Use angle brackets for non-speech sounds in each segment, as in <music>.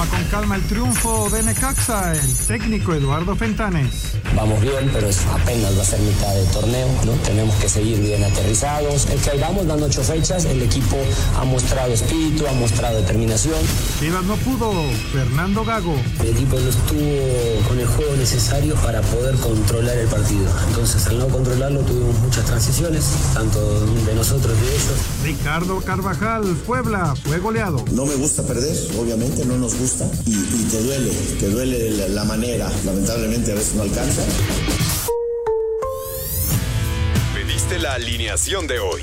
toma con calma el triunfo de Necaxa el técnico Eduardo Fentanes. Vamos bien, pero es apenas va a ser mitad del torneo, ¿no? Tenemos que seguir bien aterrizados. El que vamos dando ocho fechas, el equipo ha mostrado espíritu, ha mostrado determinación. Chivas no pudo, Fernando Gago. El equipo no estuvo con el juego necesario para poder controlar el partido. Entonces, al no controlarlo, tuvimos muchas transiciones, tanto de nosotros y de ellos. Ricardo Carvajal, Puebla, fue goleado. No me gusta perder, obviamente, no nos gusta. Y, y te duele, te duele la, la manera. Lamentablemente a veces no alcanza. Pediste la alineación de hoy.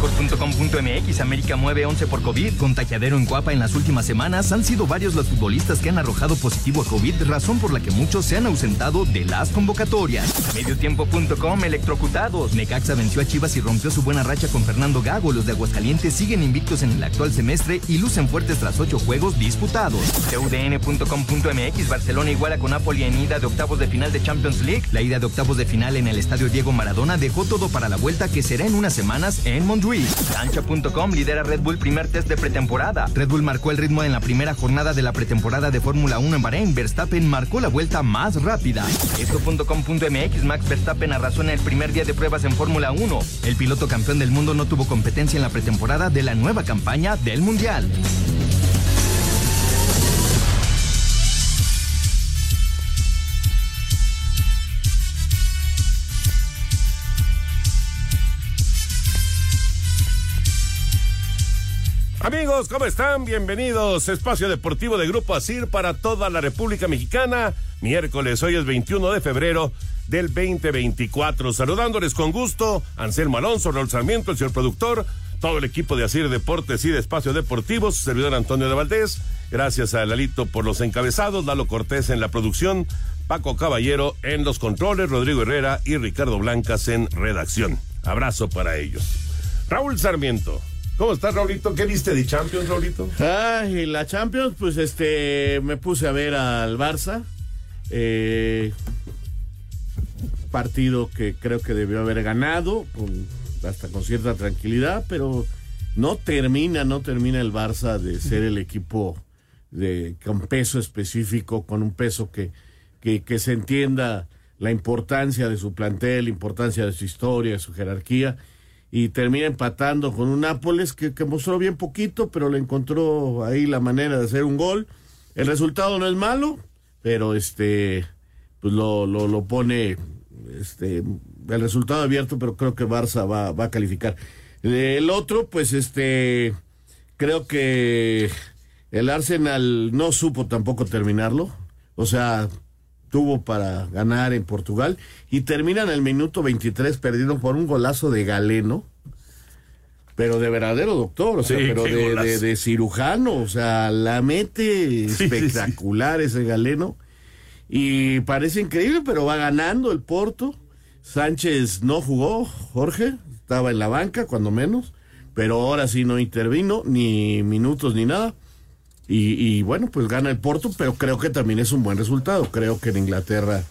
Record.com.mx América mueve 11 por COVID. Contagiadero en Cuapa en las últimas semanas. Han sido varios los futbolistas que han arrojado positivo a COVID, razón por la que muchos se han ausentado de las convocatorias. Mediotiempo.com Electrocutados. Necaxa venció a Chivas y rompió su buena racha con Fernando Gago. Los de Aguascalientes siguen invictos en el actual semestre y lucen fuertes tras ocho juegos disputados. TUDN.com.mx Barcelona iguala con Napoli en ida de octavos de final de Champions League. La ida de octavos de final en el estadio Diego Maradona dejó todo para la vuelta que será en unas semanas en Cancha.com lidera Red Bull primer test de pretemporada. Red Bull marcó el ritmo en la primera jornada de la pretemporada de Fórmula 1 en Bahrein. Verstappen marcó la vuelta más rápida. Esto.com.mx Max Verstappen arrasó en el primer día de pruebas en Fórmula 1. El piloto campeón del mundo no tuvo competencia en la pretemporada de la nueva campaña del Mundial. Amigos, ¿cómo están? Bienvenidos. Espacio Deportivo de Grupo Asir para toda la República Mexicana. Miércoles, hoy es 21 de febrero del 2024. Saludándoles con gusto, Anselmo Alonso, Raúl Sarmiento, el señor productor, todo el equipo de Asir Deportes y de Espacio Deportivo, su servidor Antonio de Valdés. Gracias a Lalito por los encabezados, Lalo Cortés en la producción, Paco Caballero en los controles, Rodrigo Herrera y Ricardo Blancas en redacción. Abrazo para ellos. Raúl Sarmiento. ¿Cómo estás, Raulito? ¿Qué viste de Champions, Raulito? Ay, la Champions, pues este, me puse a ver al Barça. Eh, partido que creo que debió haber ganado, hasta con cierta tranquilidad, pero no termina, no termina el Barça de ser el equipo de, con peso específico, con un peso que, que se entienda la importancia de su plantel, la importancia de su historia, de su jerarquía y termina empatando con un Nápoles que, mostró bien poquito, pero le encontró ahí la manera de hacer un gol. El resultado no es malo, pero este pues lo, lo, lo pone este el resultado abierto, pero creo que Barça va, va a calificar. El otro, pues este creo que el Arsenal no supo tampoco terminarlo. O sea, tuvo para ganar en Portugal y terminan el minuto 23 perdiendo por un golazo de Galeno, pero de verdadero doctor, o sea, Sí, pero de, golazo. de- de cirujano, o sea, la mete sí, espectacular ese Galeno y parece increíble, pero va ganando el Porto. Sánchez no jugó, Jorge, estaba en la banca cuando menos, pero ahora sí no intervino, ni minutos ni nada. Y, bueno, pues gana el Porto, pero creo que también es un buen resultado. Creo que en Inglaterra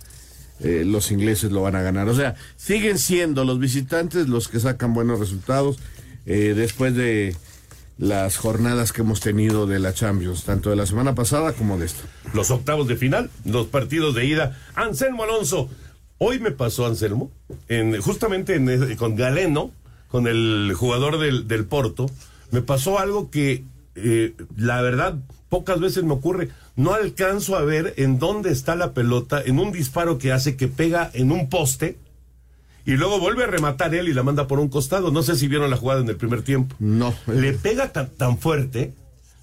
eh, los ingleses lo van a ganar. O sea, siguen siendo los visitantes los que sacan buenos resultados eh, después de las jornadas que hemos tenido de la Champions, tanto de la semana pasada como de esta. Los octavos de final, los partidos de ida. Anselmo Alonso. Hoy me pasó Anselmo, en, justamente en, ese- con Galeno, con el jugador del, del Porto, me pasó algo que eh, la verdad pocas veces me ocurre. No alcanzo a ver en dónde está la pelota en un disparo que hace que pega en un poste y luego vuelve a rematar él y la manda por un costado. No sé si vieron la jugada en el primer tiempo. No. Le pega tan, tan fuerte,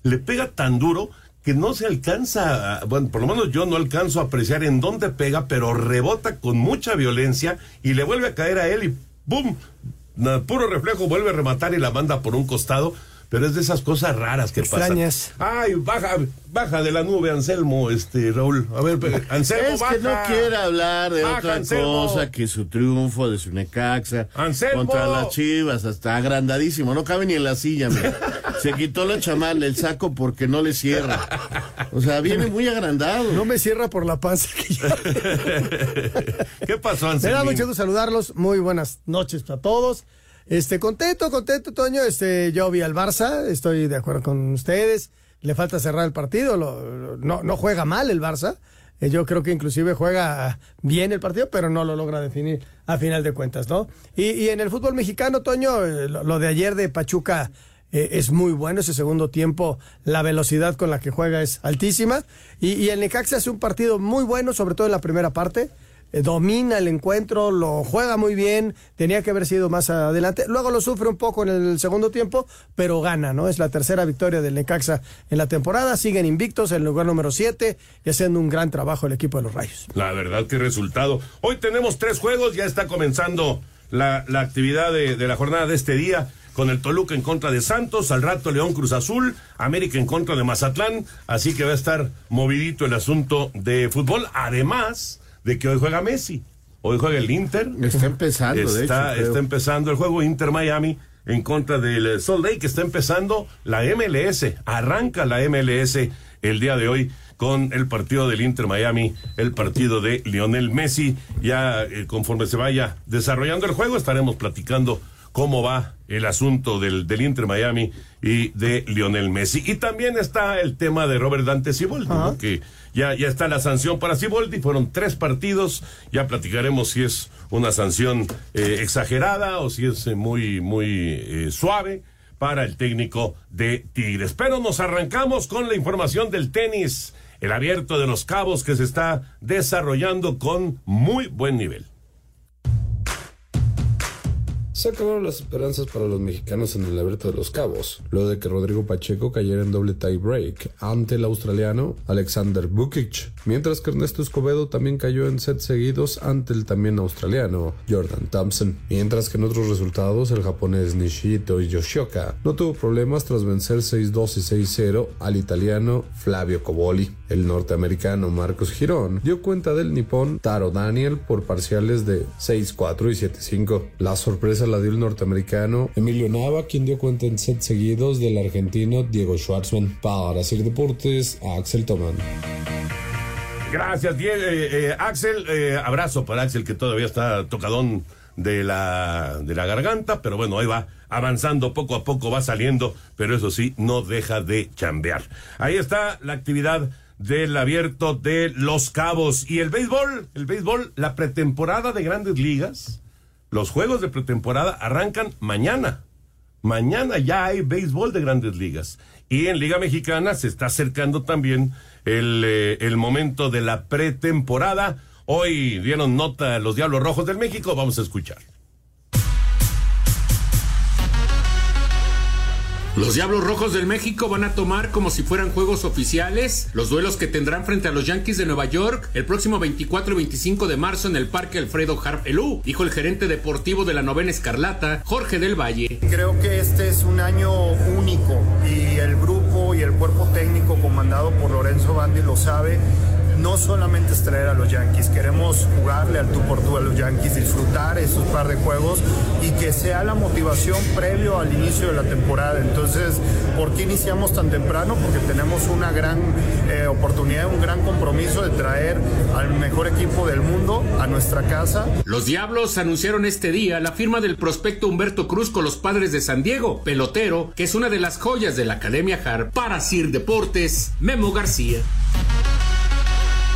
le pega tan duro que no se alcanza, a- bueno, por lo menos yo no alcanzo a apreciar en dónde pega, pero rebota con mucha violencia y le vuelve a caer a él y ¡pum! puro reflejo, vuelve a rematar y la manda por un costado pero es de esas cosas raras que Extrañas. pasan. Ay, baja, baja de la nube, Anselmo, este, Raúl. A ver, Anselmo, es baja. que no quiere hablar de otra cosa que su triunfo de su Necaxa Anselmo. contra las Chivas, hasta agrandadísimo, no cabe ni en la silla, mira. <laughs> Se quitó la chamala, el saco porque no le cierra. O sea, viene muy agrandado. No me cierra por la panza que ya... <laughs> ¿Qué pasó, Anselmo? Me da mucho gusto saludarlos. Muy buenas noches para todos. Este, contento, contento, Toño. Este, yo vi al Barça, estoy de acuerdo con ustedes. Le falta cerrar el partido, lo, no, no juega mal el Barça. Eh, yo creo que inclusive juega bien el partido, pero no lo logra definir a final de cuentas, ¿no? Y, y en el fútbol mexicano, Toño, eh, lo, de ayer de Pachuca eh, es muy bueno. Ese segundo tiempo, la velocidad con la que juega es altísima. Y, y el Necaxa hace un partido muy bueno, sobre todo en la primera parte domina el encuentro, lo juega muy bien, tenía que haber sido más adelante. Luego lo sufre un poco en el segundo tiempo, pero gana, ¿no? Es la tercera victoria del Necaxa en la temporada. Siguen invictos en el lugar número 7 y haciendo un gran trabajo el equipo de los Rayos. La verdad, qué resultado. Hoy tenemos tres juegos, ya está comenzando la, la actividad de, de la jornada de este día con el Toluca en contra de Santos, al rato León Cruz Azul, América en contra de Mazatlán, así que va a estar movidito el asunto de fútbol. Además, de que hoy juega Messi. Hoy juega el Inter. Está empezando, está, de hecho, Está empezando el juego Inter Miami en contra del Salt Lake. Está empezando la MLS. Arranca la MLS el día de hoy con el partido del Inter Miami, el partido de Lionel Messi. Ya eh, conforme se vaya desarrollando el juego, estaremos platicando cómo va el asunto del, del Inter Miami y de Lionel Messi. Y también está el tema de Robert Dante Siboldi, ¿no? que ya, ya está la sanción para Siboldi, fueron tres partidos, ya platicaremos si es una sanción eh, exagerada o si es eh, muy, muy eh, suave para el técnico de Tigres. Pero nos arrancamos con la información del tenis, el abierto de los cabos que se está desarrollando con muy buen nivel. Se acabaron las esperanzas para los mexicanos en el Abierto de los Cabos, luego de que Rodrigo Pacheco cayera en doble tie break ante el australiano Alexander Bukic, mientras que Ernesto Escobedo también cayó en sets seguidos ante el también australiano Jordan Thompson, mientras que en otros resultados el japonés Nishito Yoshioka no tuvo problemas tras vencer 6-2 y 6-0 al italiano Flavio Coboli. El norteamericano Marcos Girón dio cuenta del nipón Taro Daniel por parciales de 6-4 y 7-5. La sorpresa la dio el norteamericano Emilio Nava, quien dio cuenta en set seguidos del argentino Diego Schwartzman. Para hacer deportes, Axel Tomán. Gracias, Diego, eh, eh, Axel. Eh, abrazo para Axel, que todavía está tocadón de la, de la garganta, pero bueno, ahí va avanzando poco a poco, va saliendo, pero eso sí, no deja de chambear. Ahí está la actividad del abierto de Los Cabos. Y el béisbol, el béisbol, la pretemporada de grandes ligas, los juegos de pretemporada arrancan mañana. Mañana ya hay béisbol de grandes ligas. Y en Liga Mexicana se está acercando también el, eh, el momento de la pretemporada. Hoy dieron nota los Diablos Rojos del México. Vamos a escuchar. Los Diablos Rojos del México van a tomar como si fueran juegos oficiales los duelos que tendrán frente a los Yankees de Nueva York el próximo 24 y 25 de marzo en el Parque Alfredo Harp Elú, dijo el gerente deportivo de la novena Escarlata, Jorge del Valle. Creo que este es un año único y el grupo y el cuerpo técnico comandado por Lorenzo Bandi lo sabe no solamente es traer a los Yankees, queremos jugarle al tú por tú a los Yankees, disfrutar esos par de juegos y que sea la motivación previo al inicio de la temporada. Entonces, ¿por qué iniciamos tan temprano? Porque tenemos una gran eh, oportunidad, un gran compromiso de traer al mejor equipo del mundo a nuestra casa. Los Diablos anunciaron este día la firma del prospecto Humberto Cruz con los padres de San Diego, pelotero, que es una de las joyas de la Academia Har para Sir Deportes, Memo García.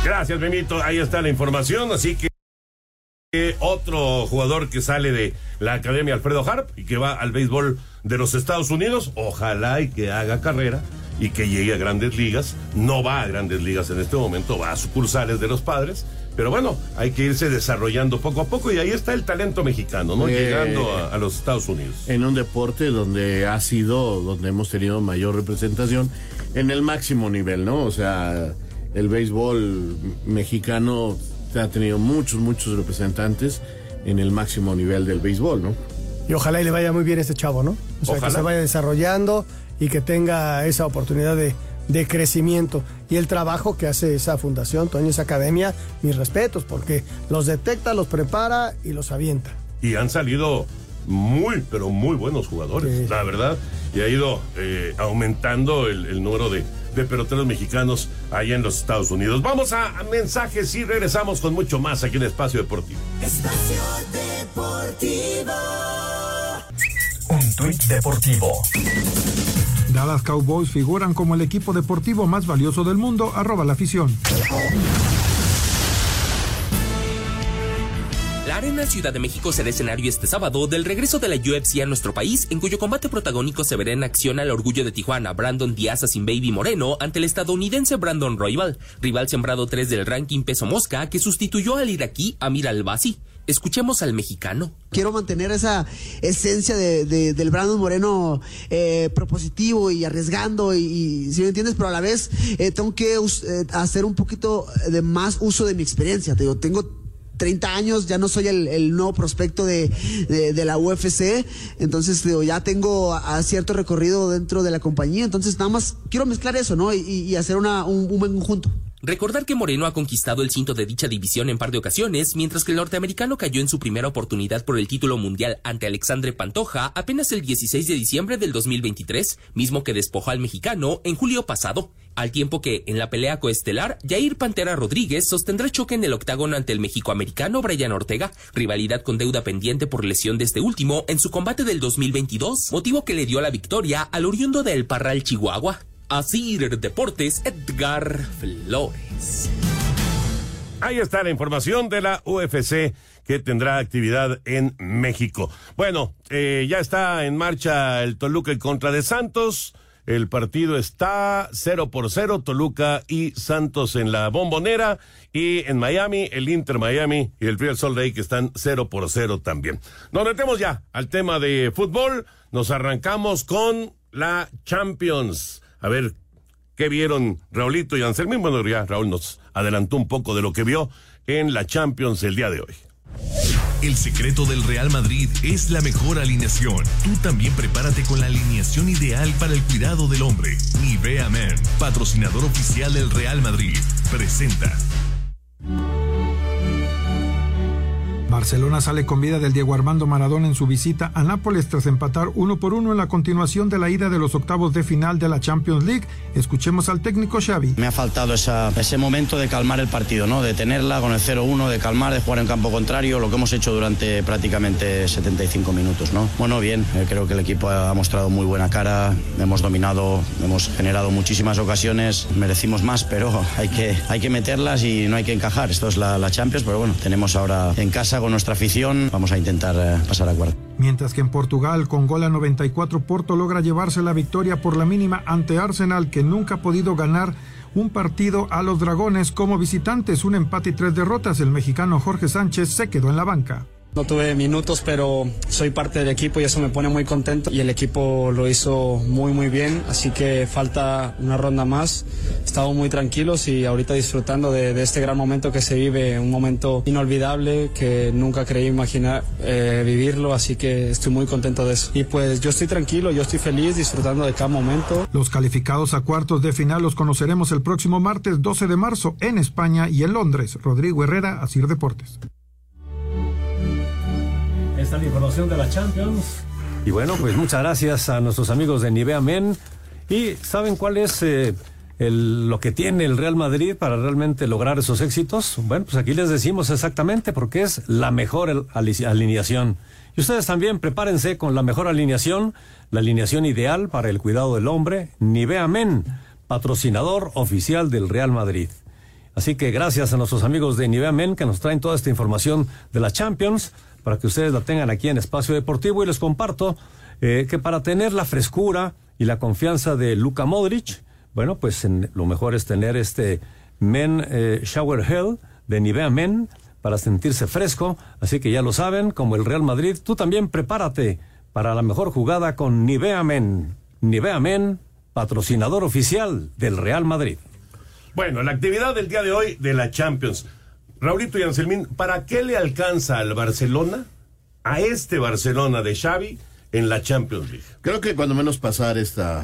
Gracias, Benito. Ahí está la información. Así que otro jugador que sale de la Academia Alfredo Harp y que va al béisbol de los Estados Unidos, ojalá y que haga carrera y que llegue a grandes ligas. No va a grandes ligas en este momento, va a sucursales de los padres. Pero bueno, hay que irse desarrollando poco a poco y ahí está el talento mexicano, ¿no? Eh, Llegando a, a los Estados Unidos. En un deporte donde ha sido, donde hemos tenido mayor representación en el máximo nivel, ¿no? O sea, el béisbol mexicano ha tenido muchos, muchos representantes en el máximo nivel del béisbol, ¿no? Y ojalá y le vaya muy bien a este chavo, ¿no? O sea, que se vaya desarrollando y que tenga esa oportunidad de, de crecimiento. Y el trabajo que hace esa fundación, Toño, esa academia, mis respetos, porque los detecta, los prepara y los avienta. Y han salido muy, pero muy buenos jugadores, la verdad. Y ha ido eh, aumentando el, el número de, de peloteros mexicanos allá en los Estados Unidos. Vamos a, mensajes y regresamos con mucho más aquí en Espacio Deportivo. Espacio Deportivo. Un tuit deportivo. Dallas Cowboys figuran como el equipo deportivo más valioso del mundo, arroba la afición. Arena Ciudad de México será escenario este sábado del regreso de la UFC a nuestro país, en cuyo combate protagónico se verá en acción al orgullo de Tijuana, Brandon Díaz sin Baby Moreno, ante el estadounidense Brandon Royval, rival sembrado 3 del ranking peso mosca que sustituyó al iraquí Amir Al-Basi. Escuchemos al mexicano. Quiero mantener esa esencia de, de- del Brandon Moreno eh, propositivo y arriesgando y, si me entiendes, pero a la vez eh, tengo que eh, hacer un poquito de más uso de mi experiencia. Tengo 30 años, ya no soy el, el nuevo prospecto de, la UFC, entonces digo, ya tengo a, cierto recorrido dentro de la compañía, entonces nada más quiero mezclar eso, ¿no? Y, hacer una, un, un buen conjunto. Recordar que Moreno ha conquistado el cinto de dicha división en par de ocasiones, mientras que el norteamericano cayó en su primera oportunidad por el título mundial ante Alexandre Pantoja apenas el 16 de diciembre del 2023, mismo que despojó al mexicano en julio pasado, al tiempo que en la pelea coestelar, Jair Pantera Rodríguez sostendrá choque en el octágono ante el mexicoamericano Brian Ortega, rivalidad con deuda pendiente por lesión de este último en su combate del 2022, motivo que le dio la victoria al oriundo de El Parral, Chihuahua. Asir Deportes, Edgar Flores. Ahí está la información de la UFC que tendrá actividad en México. Bueno, eh, ya está en marcha el Toluca en contra de Santos. El partido está 0 por 0, Toluca y Santos en la bombonera. Y en Miami, el Inter Miami y el Real Salt Lake están 0 por 0 también. Nos metemos ya al tema de fútbol. Nos arrancamos con la Champions. A ver, ¿Qué vieron Raulito y Anselmín? Bueno, ya Raúl nos adelantó un poco de lo que vio en la Champions el día de hoy. El secreto del Real Madrid es la mejor alineación. Tú también prepárate con la alineación ideal para el cuidado del hombre. Nivea Men, patrocinador oficial del Real Madrid, presenta. Barcelona sale con vida del Diego Armando Maradona en su visita a Nápoles tras empatar uno por uno en la continuación de la ida de los octavos de final de la Champions League. Escuchemos al técnico Xavi. Me ha faltado ese momento de calmar el partido, ¿no? De tenerla con el 0-1, de calmar, de jugar en campo contrario, lo que hemos hecho durante prácticamente 75 minutos, ¿no? Bueno, bien, eh, creo que el equipo ha mostrado muy buena cara, hemos dominado, hemos generado muchísimas ocasiones, merecimos más, pero <laughs> hay que, hay que meterlas y no hay que encajar. Esto es la Champions, pero bueno, tenemos ahora en casa con nuestra afición, vamos a intentar eh, pasar a cuarto. Mientras que en Portugal, con gol a 94, Porto logra llevarse la victoria por la mínima ante Arsenal, que nunca ha podido ganar un partido a los Dragones como visitantes. Un empate y tres derrotas. El mexicano Jorge Sánchez se quedó en la banca. No tuve minutos, pero soy parte del equipo y eso me pone muy contento. Y el equipo lo hizo muy, muy bien, así que falta una ronda más. Estamos muy tranquilos y ahorita disfrutando de, este gran momento que se vive, un momento inolvidable que nunca creí imaginar eh, vivirlo, así que estoy muy contento de eso. Y pues yo estoy tranquilo, yo estoy feliz disfrutando de cada momento. Los calificados a cuartos de final los conoceremos el próximo martes 12 de marzo en España y en Londres. Rodrigo Herrera, Asir Deportes. Esta es la información de la Champions. Y bueno, pues muchas gracias a nuestros amigos de Nivea Men. ¿Y saben cuál es eh, lo que tiene el Real Madrid para realmente lograr esos éxitos? Bueno, pues aquí les decimos exactamente porque es la mejor alineación. Y ustedes también prepárense con la mejor alineación, la alineación ideal para el cuidado del hombre, Nivea Men, patrocinador oficial del Real Madrid. Así que gracias a nuestros amigos de Nivea Men que nos traen toda esta información de la Champions para que ustedes la tengan aquí en Espacio Deportivo y les comparto eh, que para tener la frescura y la confianza de Luka Modric, bueno, pues lo mejor es tener este Men eh, Shower Gel de Nivea Men para sentirse fresco. Así que ya lo saben, como el Real Madrid, tú también prepárate para la mejor jugada con Nivea Men. Nivea Men, patrocinador oficial del Real Madrid. Bueno, la actividad del día de hoy de la Champions. Raulito y Anselmín, ¿para qué le alcanza al Barcelona a este Barcelona de Xavi en la Champions League? Creo que cuando menos pasar esta...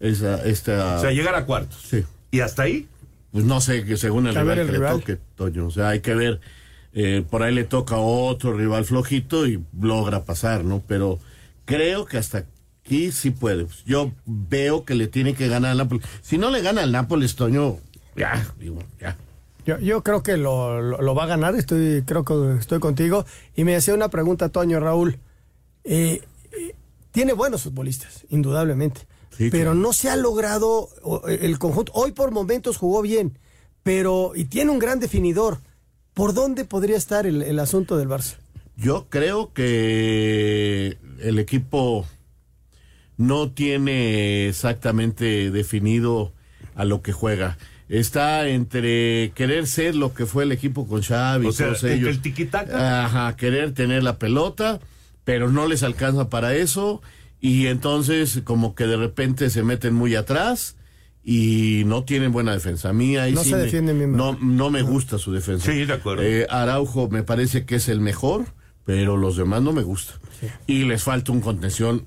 esa- esta O sea, llegar a cuartos. Sí. ¿Y hasta ahí? Pues no sé, que según el rival el que le toque, Toño. O sea, hay que ver. eh, por ahí le toca otro rival flojito y logra pasar, ¿no? Pero creo que hasta aquí sí puede. Yo veo que le tiene que ganar al Nápoles. Si no le gana al Nápoles, Toño, ya, digo, ya. Yo, yo creo que lo, lo- lo va a ganar, estoy, creo que estoy contigo. Y me hacía una pregunta, Toño Raúl. Eh, eh, tiene buenos futbolistas, indudablemente. Sí, pero claro. no se ha logrado el conjunto. Hoy por momentos jugó bien, pero y tiene un gran definidor. ¿Por dónde podría estar el, el asunto del Barça? Yo creo que el equipo no tiene exactamente definido a lo que juega. Está entre querer ser lo que fue el equipo con Xavi, O sea, todos ellos. el tiquitaca. Ajá, querer tener la pelota, pero no les alcanza para eso y entonces como que de repente se meten muy atrás y no tienen buena defensa. A mí ahí No sí se me- defienden bien. no, no me gusta su defensa. Sí, de acuerdo. Eh, Araujo me parece que es el mejor, pero los demás no me gustan. Y les falta un contención,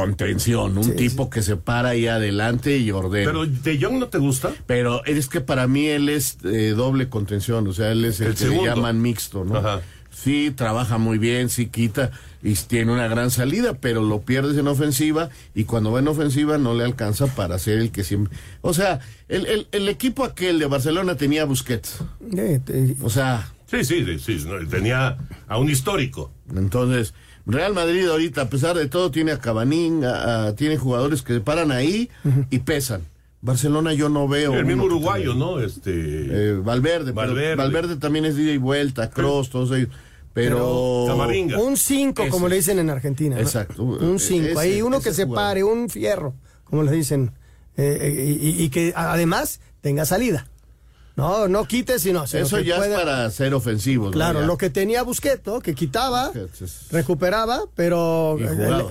contención, un tipo que se para ahí adelante y ordena. ¿Pero De Jong no te gusta? Pero es que para mí él es eh, doble contención, o sea, él es el, El que le segundo. llaman mixto, ¿no? Ajá. Sí, trabaja muy bien, sí quita y tiene una gran salida, pero lo pierdes en ofensiva y cuando va en ofensiva no le alcanza para ser el que siempre... O sea, el, el, el equipo aquel de Barcelona tenía a Busquets, Eh, te- o sea, Sí, sí, sí, tenía a un histórico. entonces... Real Madrid ahorita, a pesar de todo, tiene a Cabanín, a- a- tiene jugadores que paran ahí y pesan. Barcelona yo no veo... el mismo uruguayo, ¿no? Este. Eh, Valverde, pero Valverde. Valverde. también es ida y vuelta, Cross, todos ellos. Pero. Camavinga. un 5, como le dicen en Argentina. ¿no? Exacto. Un 5. Ese- Ahí uno que se jugador. pare, un fierro, como le dicen. Eh, eh, y, y que además tenga salida. No, no quite, sino. sino Eso ya es para ser ofensivos. ¿no? Claro, lo que tenía Busquets, ¿no? que quitaba, Busquets recuperaba, pero eh,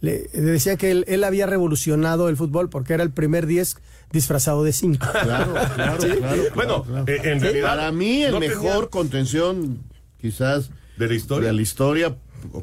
le, le decía que él, él había revolucionado el fútbol porque era el primer 10 disfrazado de 5. Claro, <laughs> claro, claro. Bueno, claro. eh, en Sí, realidad. Para mí, el no mejor tenía- contención, quizás. ¿De la historia? De la historia,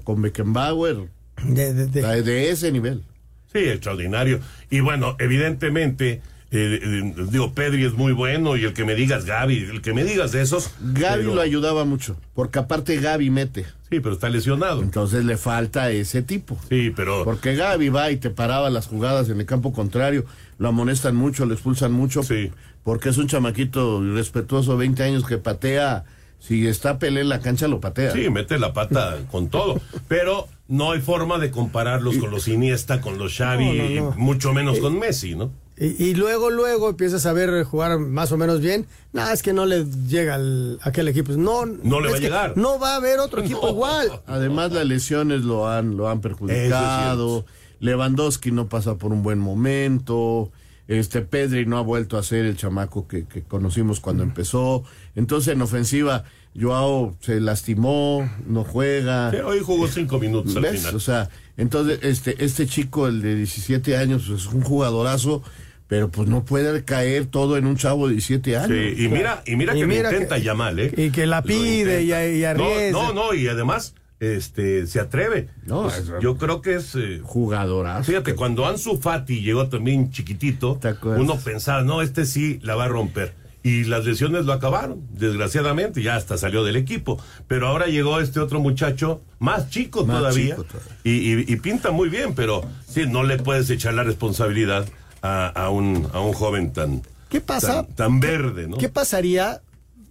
con Beckenbauer, de- de, de ese nivel. Sí, extraordinario. Y bueno, evidentemente, eh, eh, digo, Pedri es muy bueno y el que me digas Gaby, el que me digas de esos. Gaby pero- lo ayudaba mucho, porque aparte Gaby mete. Sí, pero está lesionado. Entonces le falta ese tipo. Sí, pero. Porque Gaby va y te paraba las jugadas en el campo contrario, lo amonestan mucho, lo expulsan mucho, Sí. porque es un chamaquito irrespetuoso, 20 años que patea, si está Pelé en la cancha lo patea. Sí, mete la pata con todo. Pero no hay forma de compararlos con los Iniesta, con los Xavi, No, no, no. y mucho menos con Messi, ¿no? Y, y luego, luego empiezas a ver jugar más o menos bien. Nada, es que no le llega al, aquel equipo. No, No le va a llegar. No va a haber otro equipo <laughs> No. igual. Además las lesiones lo han, lo han perjudicado, Lewandowski no pasa por un buen momento, este Pedri no ha vuelto a ser el chamaco que, que conocimos cuando empezó, entonces en ofensiva Joao se lastimó, no juega. Sí, hoy jugó cinco minutos al final. O sea, entonces este, este chico, el de 17 años, pues, es un jugadorazo, pero pues no puede caer todo en un chavo de 17 años. Sí, y mira, y mira Y que mira lo intenta que- Yamal, ¿eh? y que la pide y- y arriesga. No, no, no, y además este se atreve. No, Pues, es- yo creo que es eh, Jugadorazo. Fíjate, cuando Ansu Fati llegó también chiquitito, uno pensaba, no, este sí la va a romper. Y las lesiones lo acabaron, desgraciadamente, ya hasta salió del equipo. Pero ahora llegó este otro muchacho, más chico Más todavía, chico todavía. Y, y- y pinta muy bien, pero sí, no le puedes echar la responsabilidad a, a un, a un joven tan, ¿Qué pasa? tan, tan verde, ¿no? ¿Qué pasaría?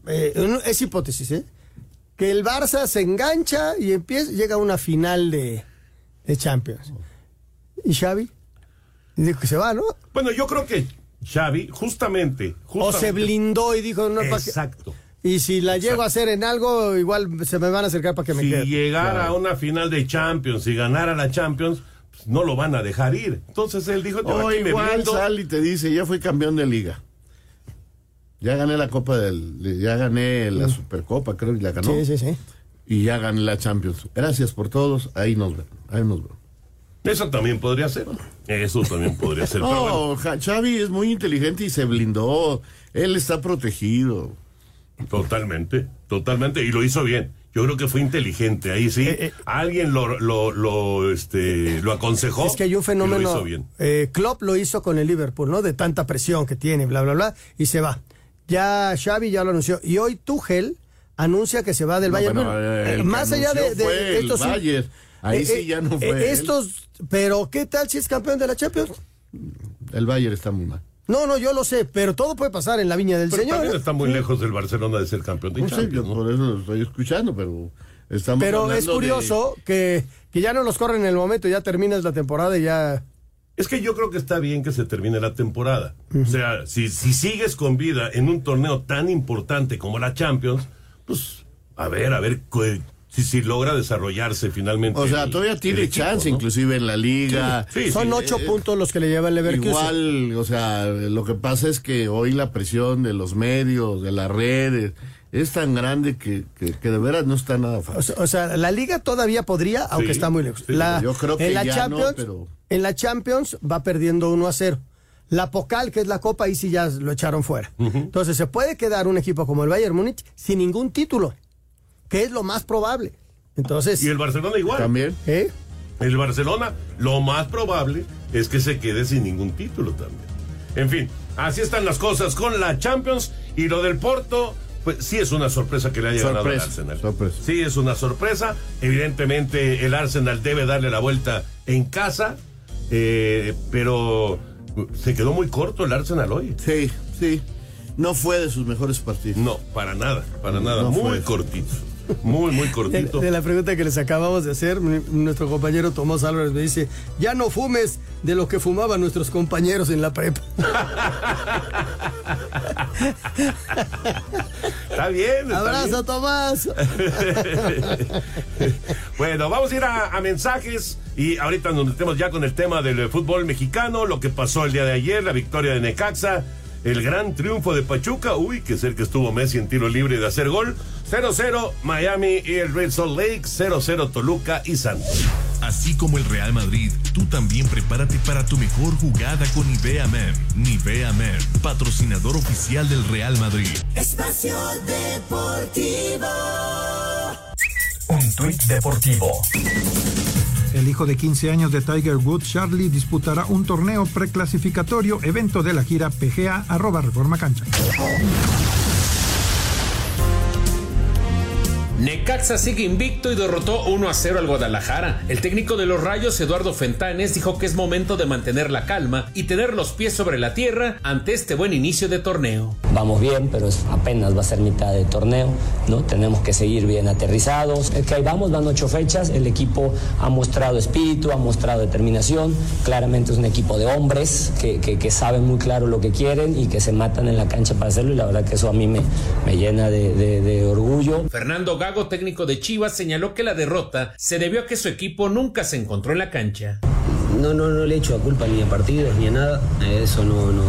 eh, es hipótesis, ¿eh? Que el Barça se engancha y empieza, llega a una final de, de Champions. ¿Y Xavi? Dijo que se va, ¿no? Bueno, yo creo que Xavi, justamente, O se blindó y dijo, no. Exacto. Y si la llego a hacer en algo, igual se me van a acercar para que me si quede. llegara a una final de Champions y ganara la Champions, no lo van a dejar ir. Entonces él dijo, yo O aquí me igual sale y te dice, ya fui campeón de liga. Ya gané la Copa del... Ya gané la Supercopa, creo, y la ganó. Sí, sí, sí. Y ya gané la Champions. Gracias por todos. Ahí nos ven. Ahí nos ven. Eso también podría ser. Eso también podría ser. pero <laughs> bueno, No, Xavi es muy inteligente y se blindó. Él está protegido. totalmente, totalmente. Y lo hizo bien. Yo creo que fue inteligente. Ahí sí, Eh, alguien lo, lo, lo, este, lo aconsejó. Es que hay un fenómeno. Lo hizo bien. eh, Klopp lo hizo con el Liverpool, ¿no? De tanta presión que tiene, bla, bla, bla, y se va. Ya Xavi ya lo anunció. Y hoy Tuchel anuncia que se va del No, Bayern. bueno, Eh, más allá de, estos. Bayern. Ahí sí ya no fue él. Estos, pero ¿qué tal si es campeón de la Champions? El Bayern está muy mal. No, no, yo lo sé, pero todo puede pasar en la viña del Pero Señor. también ¿eh? está muy lejos del Barcelona de ser campeón de No sé, Champions. yo ¿no? por eso lo estoy escuchando, pero estamos Pero hablando es de- curioso que, que ya no los corren en el momento, ya terminas la temporada y ya. Es que yo creo que está bien que se termine la temporada. O sea, si, si sigues con vida en un torneo tan importante como la Champions, pues a ver, a ver si, si logra desarrollarse finalmente. O sea, el- todavía el tiene equipo, chance, ¿no? inclusive en la liga. Sí, sí, Son sí. ocho puntos los que le lleva el Leverkusen. Igual, o sea, lo que pasa es que hoy la presión de los medios, de las redes, es tan grande que, que, que de veras no está nada O fácil. sea, o sea, la liga todavía podría, aunque está muy lejos. sí, La- yo creo que en la ya Champions, no, pero- en la Champions va perdiendo 1 a 0. La Pocal, que es la Copa, ahí sí ya lo echaron fuera. Entonces se puede quedar un equipo como el Bayern Múnich sin ningún título, que es lo más probable. Entonces, Y el Barcelona igual. También. ¿eh? El Barcelona, lo más probable es que se quede sin ningún título también. En fin, así están las cosas con la Champions y lo del Porto. Pues sí es una sorpresa que le haya ganado al Sorpresa, Arsenal. sorpresa. Sí es una sorpresa. Evidentemente el Arsenal debe darle la vuelta en casa, eh, pero se quedó muy corto el Arsenal hoy. Sí, sí. No fue de sus mejores partidos. No, para nada, para nada. No muy fue. cortito. Muy, muy cortito. de la pregunta que les acabamos de hacer, nuestro compañero Tomás Álvarez me dice, ya no fumes de lo que fumaban nuestros compañeros en la prepa. <laughs> Está bien. está Abrazo, bien. Tomás. <laughs> bueno, vamos a ir a, a mensajes y ahorita nos metemos ya con el tema del fútbol mexicano, lo que pasó el día de ayer, la victoria de Necaxa, el gran triunfo de Pachuca, uy, que que estuvo Messi en tiro libre de hacer gol, 0-0 Miami y el Red Salt Lake, 0-0 Toluca y Santos. Así como el Real Madrid, tú también prepárate para tu mejor jugada con Nivea Men. Nivea Men, patrocinador oficial del Real Madrid. Espacio Deportivo. Un tuit deportivo. El hijo de 15 años de Tiger Woods, Charlie, disputará un torneo preclasificatorio, evento de la gira PGA, arroba Reforma Cancha. Necaxa sigue invicto y derrotó 1 a 0 al Guadalajara. El técnico de los Rayos, Eduardo Fentanes, dijo que es momento de mantener la calma y tener los pies sobre la tierra ante este buen inicio de torneo. Vamos bien, pero es- apenas va a ser mitad de torneo, ¿no? Tenemos que seguir bien aterrizados. Es que ahí vamos, van ocho fechas, el equipo ha mostrado espíritu, ha mostrado determinación, claramente es un equipo de hombres que, que- que saben muy claro lo que quieren y que se matan en la cancha para hacerlo y la verdad que eso a mí me, me llena de- de- de orgullo. Fernando Gago, técnico de Chivas, señaló que la derrota se debió a que su equipo nunca se encontró en la cancha. No, no, no le echo a culpa ni a partidos ni a nada, eso no, no,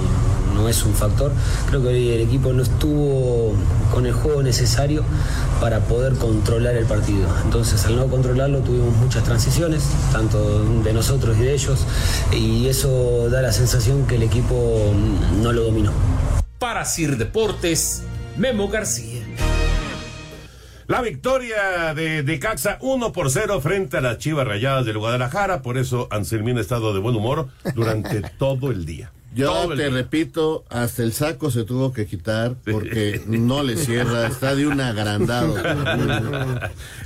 no es un factor. Creo que el equipo no estuvo con el juego necesario para poder controlar el partido. Entonces al no controlarlo tuvimos muchas transiciones, tanto de nosotros y de ellos, y eso da la sensación que el equipo no lo dominó. Para Sir Deportes, Memo García. La victoria de, de Caxa 1 por 0 frente a las Chivas Rayadas del Guadalajara, por eso Anselmín ha estado de buen humor durante <laughs> todo el día. Yo te repito, hasta el saco se tuvo que quitar porque no le cierra, <laughs> está de un agrandado.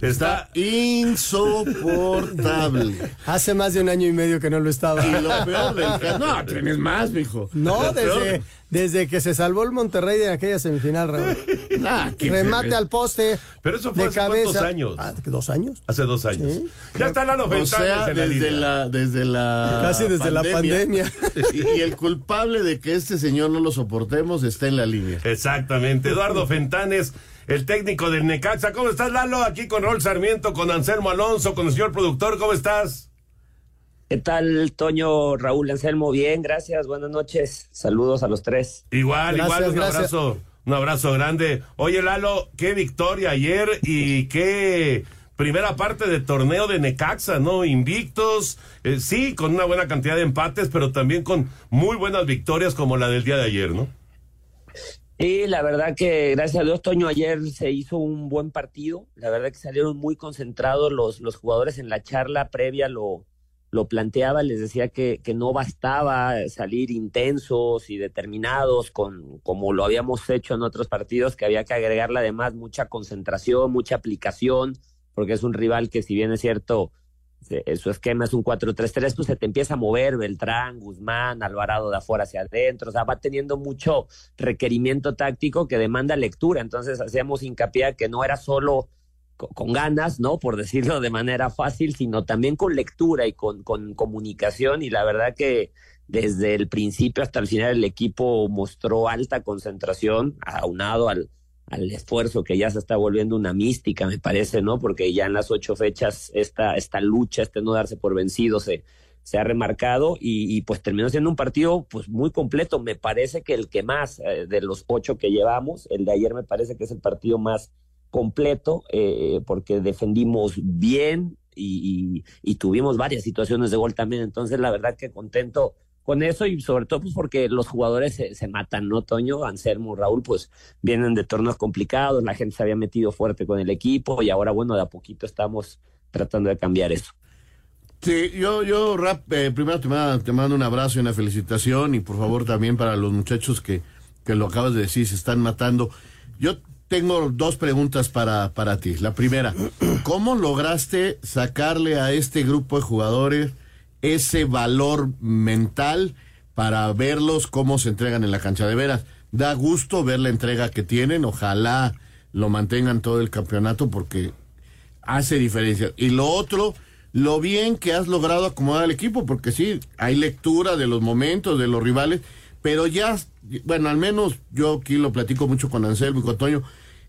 Está insoportable. Hace más de un año y medio que no lo estaba. Y lo peor del caso, no, tienes más, mijo. No, Lo peor- desde, que se salvó el Monterrey de aquella semifinal, Raúl. <laughs> Ah, qué Remate al poste. Pero eso fue de hace cabeza. cuántos años. Ah, ¿Dos años? Hace dos años. Ya está Lalo O Fentanes sea, en la desde la, desde la Casi desde la pandemia. <laughs> Y, y el culpable de que este señor no lo soportemos está en la línea. Exactamente. Eduardo <laughs> Fentanes, el técnico del Necaxa. ¿Cómo estás, Lalo? Aquí con Rol Sarmiento, con Anselmo Alonso, con el señor productor. ¿Cómo estás? ¿Qué tal, Toño, Raúl, Anselmo? Bien, gracias, buenas noches. Saludos a los tres. Igual, Gracias, igual, un gracias. abrazo. Un abrazo grande. Oye, Lalo, qué victoria ayer y qué primera parte de torneo de Necaxa, ¿no? Invictos, eh, sí, con una buena cantidad de empates, pero también con muy buenas victorias como la del día de ayer, ¿no? Sí, la verdad que gracias a Dios, Toño, ayer se hizo un buen partido. La verdad que salieron muy concentrados los, los jugadores en la charla previa, lo, lo planteaba, les decía que, que no bastaba salir intensos y determinados con, como lo habíamos hecho en otros partidos, que había que agregarle además mucha concentración, mucha aplicación, porque es un rival que si bien es cierto, su esquema es un 4-3-3, pues se te empieza a mover Beltrán, Guzmán, Alvarado de afuera hacia adentro, o sea, va teniendo mucho requerimiento táctico que demanda lectura, entonces hacíamos hincapié que no era solo con, ganas, ¿no? Por decirlo de manera fácil, sino también con lectura y con, con comunicación y la verdad que desde el principio hasta el final el equipo mostró alta concentración, aunado al al esfuerzo que ya se está volviendo una mística, me parece, ¿no? Porque ya en las ocho fechas esta, esta lucha, este no darse por vencido se, se ha remarcado y, pues terminó siendo un partido pues muy completo. Me parece que el que más eh, de los ocho que llevamos, el de ayer me parece que es el partido más completo eh, porque defendimos bien y, tuvimos varias situaciones de gol también. Entonces la verdad que contento con eso y sobre todo pues porque los jugadores se, matan, ¿no, Toño? Anselmo, Raúl, pues vienen de torneos complicados, la gente se había metido fuerte con el equipo y ahora, bueno, de a poquito estamos tratando de cambiar eso. Sí, yo, yo, Rap, eh, primero te mando, te mando un abrazo y una felicitación y por favor también para los muchachos que, que lo acabas de decir, se están matando. Yo tengo dos preguntas para, para ti. La primera, <clears throat> ¿cómo lograste sacarle a este grupo de jugadores ese valor mental para verlos cómo se entregan en la cancha de veras. Da gusto ver la entrega que tienen, ojalá lo mantengan todo el campeonato porque hace diferencia. Y lo otro, lo bien que has logrado acomodar al equipo, porque sí, hay lectura de los momentos, de los rivales, pero ya, bueno, al menos yo aquí lo platico mucho con Anselmo y con Toño,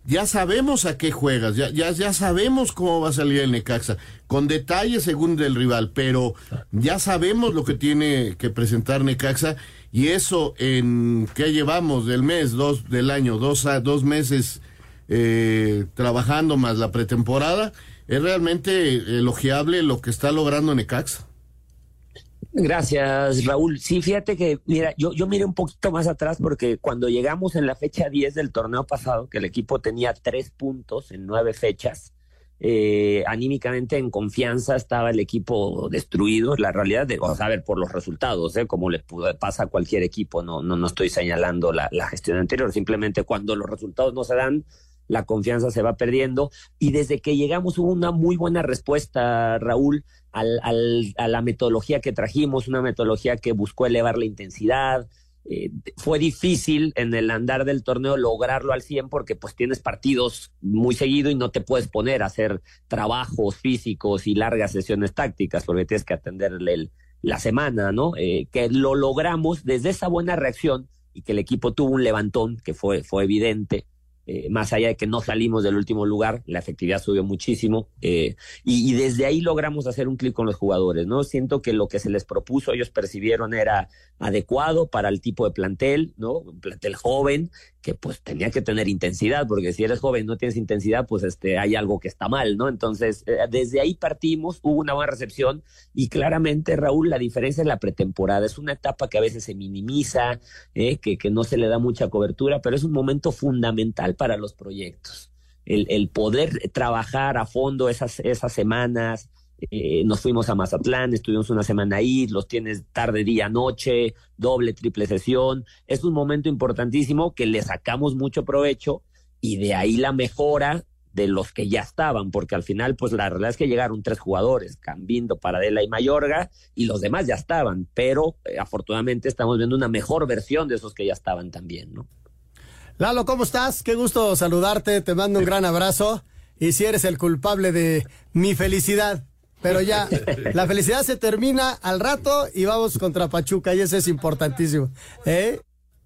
ya sabemos a qué juegas, ya, ya, ya sabemos cómo va a salir el Necaxa, con detalles según del rival, pero ya sabemos lo que tiene que presentar Necaxa y eso en qué llevamos del mes, dos del año, dos, dos meses eh, trabajando más la pretemporada, es realmente elogiable lo que está logrando Necaxa. Gracias, Raúl. Sí, fíjate que, mira, yo, yo miré un poquito más atrás porque cuando llegamos en la fecha 10 del torneo pasado, que el equipo tenía tres puntos en nueve fechas, eh, anímicamente en confianza estaba el equipo destruido. La realidad, de, vamos a ver por los resultados, ¿eh? como le pasa a cualquier equipo, no, no, no estoy señalando la, la gestión anterior, simplemente cuando los resultados no se dan, la confianza se va perdiendo. Y desde que llegamos hubo una muy buena respuesta, Raúl al, a la metodología que trajimos, una metodología que buscó elevar la intensidad. Eh, fue difícil en el andar del torneo lograrlo al 100 porque pues tienes partidos muy seguido y no te puedes poner a hacer trabajos físicos y largas sesiones tácticas porque tienes que atenderle la semana, ¿no? Eh, que lo logramos desde esa buena reacción y que el equipo tuvo un levantón que fue, fue evidente eh, más allá de que no salimos del último lugar, la efectividad subió muchísimo eh, y, y, desde ahí logramos hacer un clic con los jugadores, ¿no? Siento que lo que se les propuso ellos percibieron era adecuado para el tipo de plantel, ¿no? Un plantel joven que pues tenía que tener intensidad, porque si eres joven y no tienes intensidad, pues este, hay algo que está mal, ¿no? Entonces, eh, desde ahí partimos, hubo una buena recepción y claramente, Raúl, la diferencia en la pretemporada es una etapa que a veces se minimiza, eh, que, que no se le da mucha cobertura, pero es un momento fundamental para los proyectos. El, el poder trabajar a fondo esas, esas semanas, eh, nos fuimos a Mazatlán, estuvimos una semana ahí, los tienes tarde, día, noche, doble, triple sesión. Es un momento importantísimo que le sacamos mucho provecho y de ahí la mejora de los que ya estaban, porque al final, pues la realidad es que llegaron tres jugadores, Cambindo, Paradela y Mayorga, y los demás ya estaban, pero eh, afortunadamente estamos viendo una mejor versión de esos que ya estaban también, ¿no? Lalo, ¿cómo estás? Qué gusto saludarte, te mando un gran abrazo, y si eres el culpable de mi felicidad pero ya la felicidad se termina al rato y vamos contra Pachuca y eso es importantísimo. ¿eh?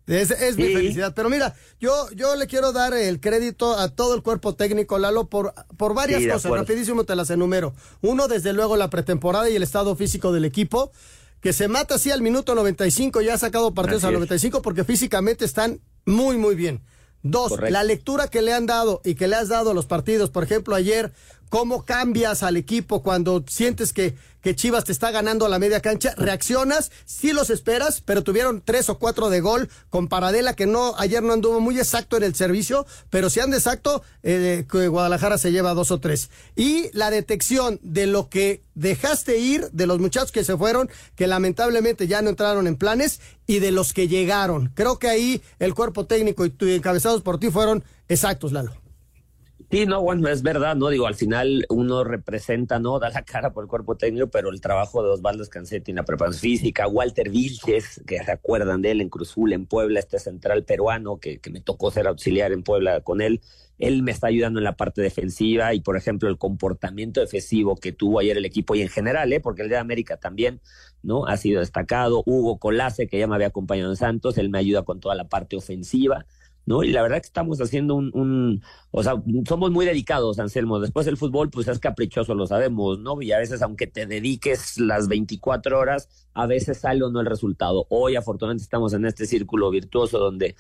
Es, mi felicidad. Pero mira, yo, yo le quiero dar el crédito a todo el cuerpo técnico, Lalo, por, por varias cosas. Rapidísimo te las enumero. Uno, desde luego, la pretemporada y el estado físico del equipo, que se mata así al minuto 95, ya ha sacado partidos al 95 porque físicamente están muy, muy bien. Dos, la lectura que le han dado y que le has dado a los partidos. Por ejemplo, ayer ¿Cómo cambias al equipo cuando sientes que, que Chivas te está ganando a la media cancha? ¿Reaccionas? Sí los esperas, pero tuvieron tres o cuatro de gol con Paradela que no ayer no anduvo muy exacto en el servicio, pero si anda exacto, eh, Guadalajara se lleva dos o tres. Y la detección de lo que dejaste ir, de los muchachos que se fueron, que lamentablemente ya no entraron en planes, y de los que llegaron. Creo que ahí el cuerpo técnico y encabezados por ti fueron exactos, Lalo. Sí, no, bueno, es verdad, ¿no? Digo, al final uno representa, ¿no? <laughs> Da la cara por el cuerpo técnico, pero el trabajo de Osvaldo Scansetti en la preparación física, Walter Vilches, que se acuerdan de él en Cruzul, en Puebla, este central peruano que, que me tocó ser auxiliar en Puebla con él, él me está ayudando en la parte defensiva y, por ejemplo, el comportamiento defensivo que tuvo ayer el equipo y en general, ¿eh? porque el de América también, ¿no? Ha sido destacado. Hugo Colase, que ya me había acompañado en Santos, él me ayuda con toda la parte ofensiva. ¿No? Y la verdad que estamos haciendo un, un, o sea, somos muy dedicados, Anselmo. Después el fútbol, pues es caprichoso, lo sabemos, ¿no? Y a veces, aunque te dediques las 24 horas, a veces sale o no el resultado. Hoy, afortunadamente, estamos en este círculo virtuoso donde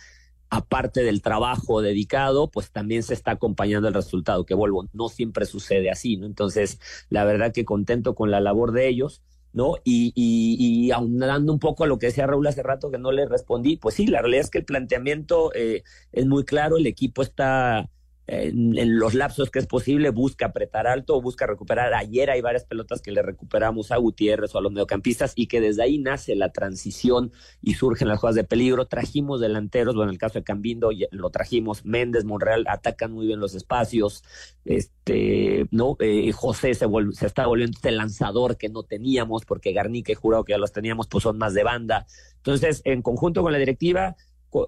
aparte del trabajo dedicado, pues también se está acompañando el resultado, que vuelvo, no siempre sucede así, ¿no? Entonces, la verdad que contento con la labor de ellos ¿no? Y, y, y aunando un poco a lo que decía Raúl hace rato que no le respondí, pues sí, la realidad es que el planteamiento eh, es muy claro, el equipo está en, los lapsos que es posible, busca apretar alto, busca recuperar. Ayer hay varias pelotas que le recuperamos a Gutiérrez o a los mediocampistas y que desde ahí nace la transición y surgen las jugadas de peligro. Trajimos delanteros, bueno, en el caso de Cambindo lo trajimos, Méndez, Monreal, atacan muy bien los espacios. Este, ¿no? Eh, José se, se está volviendo este lanzador que no teníamos porque Garnica y Jurado que ya los teníamos, pues son más de banda. Entonces, en conjunto con la directiva,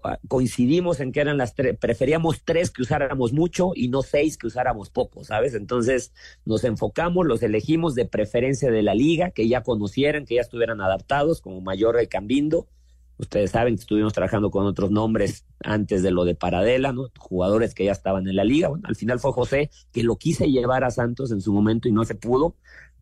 Ah, coincidimos en que eran las tres, preferíamos tres que usáramos mucho y no seis que usáramos poco, ¿sabes? Entonces nos enfocamos, los elegimos de preferencia de la liga, que ya conocieran, que ya estuvieran adaptados, como Mayor de Cambindo. Ustedes saben que estuvimos trabajando con otros nombres antes de lo de Paradela, ¿no? Jugadores que ya estaban en la liga. Bueno, al final fue José, que lo quise llevar a Santos en su momento y no se pudo.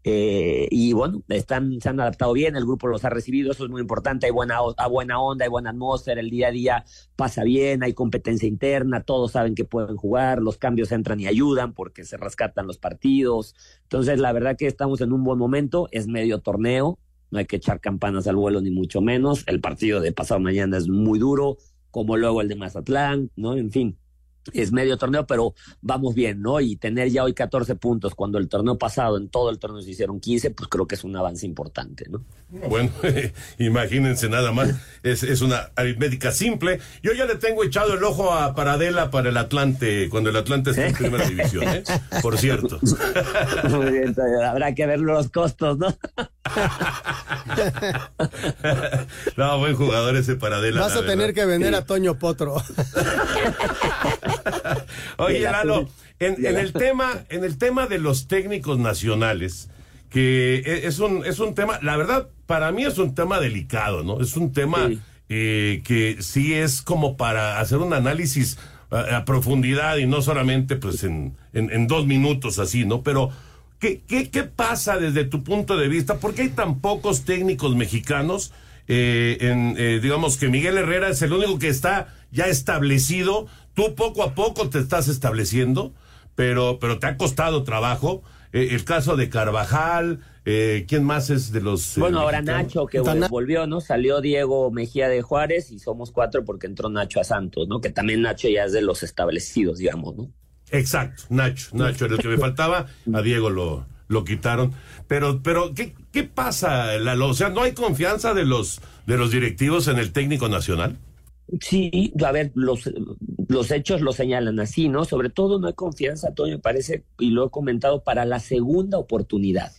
Eh, y bueno, están, se han adaptado bien, el grupo los ha recibido, eso es muy importante, hay buena, hay buena onda, hay buena atmósfera, el día a día pasa bien, hay competencia interna, todos saben que pueden jugar, los cambios entran y ayudan porque se rescatan los partidos. Entonces, la verdad que estamos en un buen momento, es medio torneo, no hay que echar campanas al vuelo ni mucho menos, el partido de pasado mañana es muy duro, como luego el de Mazatlán, ¿no? En fin, es medio torneo, pero vamos bien, ¿no? Y tener ya hoy 14 puntos cuando el torneo pasado, en todo el torneo se hicieron 15, pues creo que es un avance importante, ¿no? Bueno, <laughs> imagínense nada más, es, es, una aritmética simple. Yo ya le tengo echado el ojo a Paradela para el Atlante, cuando el Atlante está en <laughs> primera división, ¿eh? Por cierto. Muy bien, habrá que ver los costos, ¿no? No, buen jugador ese Paradela. Vas a tener que vender a Toño Potro. <laughs> Oye, Lalo, en, el tema, en el tema de los técnicos nacionales, que e, es un, es un tema, la verdad, para mí es un tema delicado, ¿no? Es un tema eh, que sí es como para hacer un análisis a, profundidad y no solamente pues en, en, dos minutos así, ¿no? Pero, ¿qué, qué, qué pasa desde tu punto de vista? ¿Por qué hay tan pocos técnicos mexicanos? Eh, en, eh, digamos que Miguel Herrera es el único que está ya establecido Tú poco a poco te estás estableciendo, pero, pero te ha costado trabajo. Eh, el caso de Carvajal, eh, ¿quién más es de los... Eh, bueno, ahora Nacho, que volvió, ¿no? Salió Diego Mejía de Juárez y somos cuatro porque entró Nacho a Santos, ¿no? Que también Nacho ya es de los establecidos, digamos, ¿no? Exacto, Nacho, Nacho era el que me faltaba, a Diego lo, lo quitaron. Pero, pero, ¿qué, qué pasa, Lalo? O sea, ¿no hay confianza de los, de los directivos en el técnico nacional? Sí, a ver, los, los hechos lo señalan así, ¿no? Sobre todo no hay confianza, Toño, me parece, y lo he comentado, para la segunda oportunidad.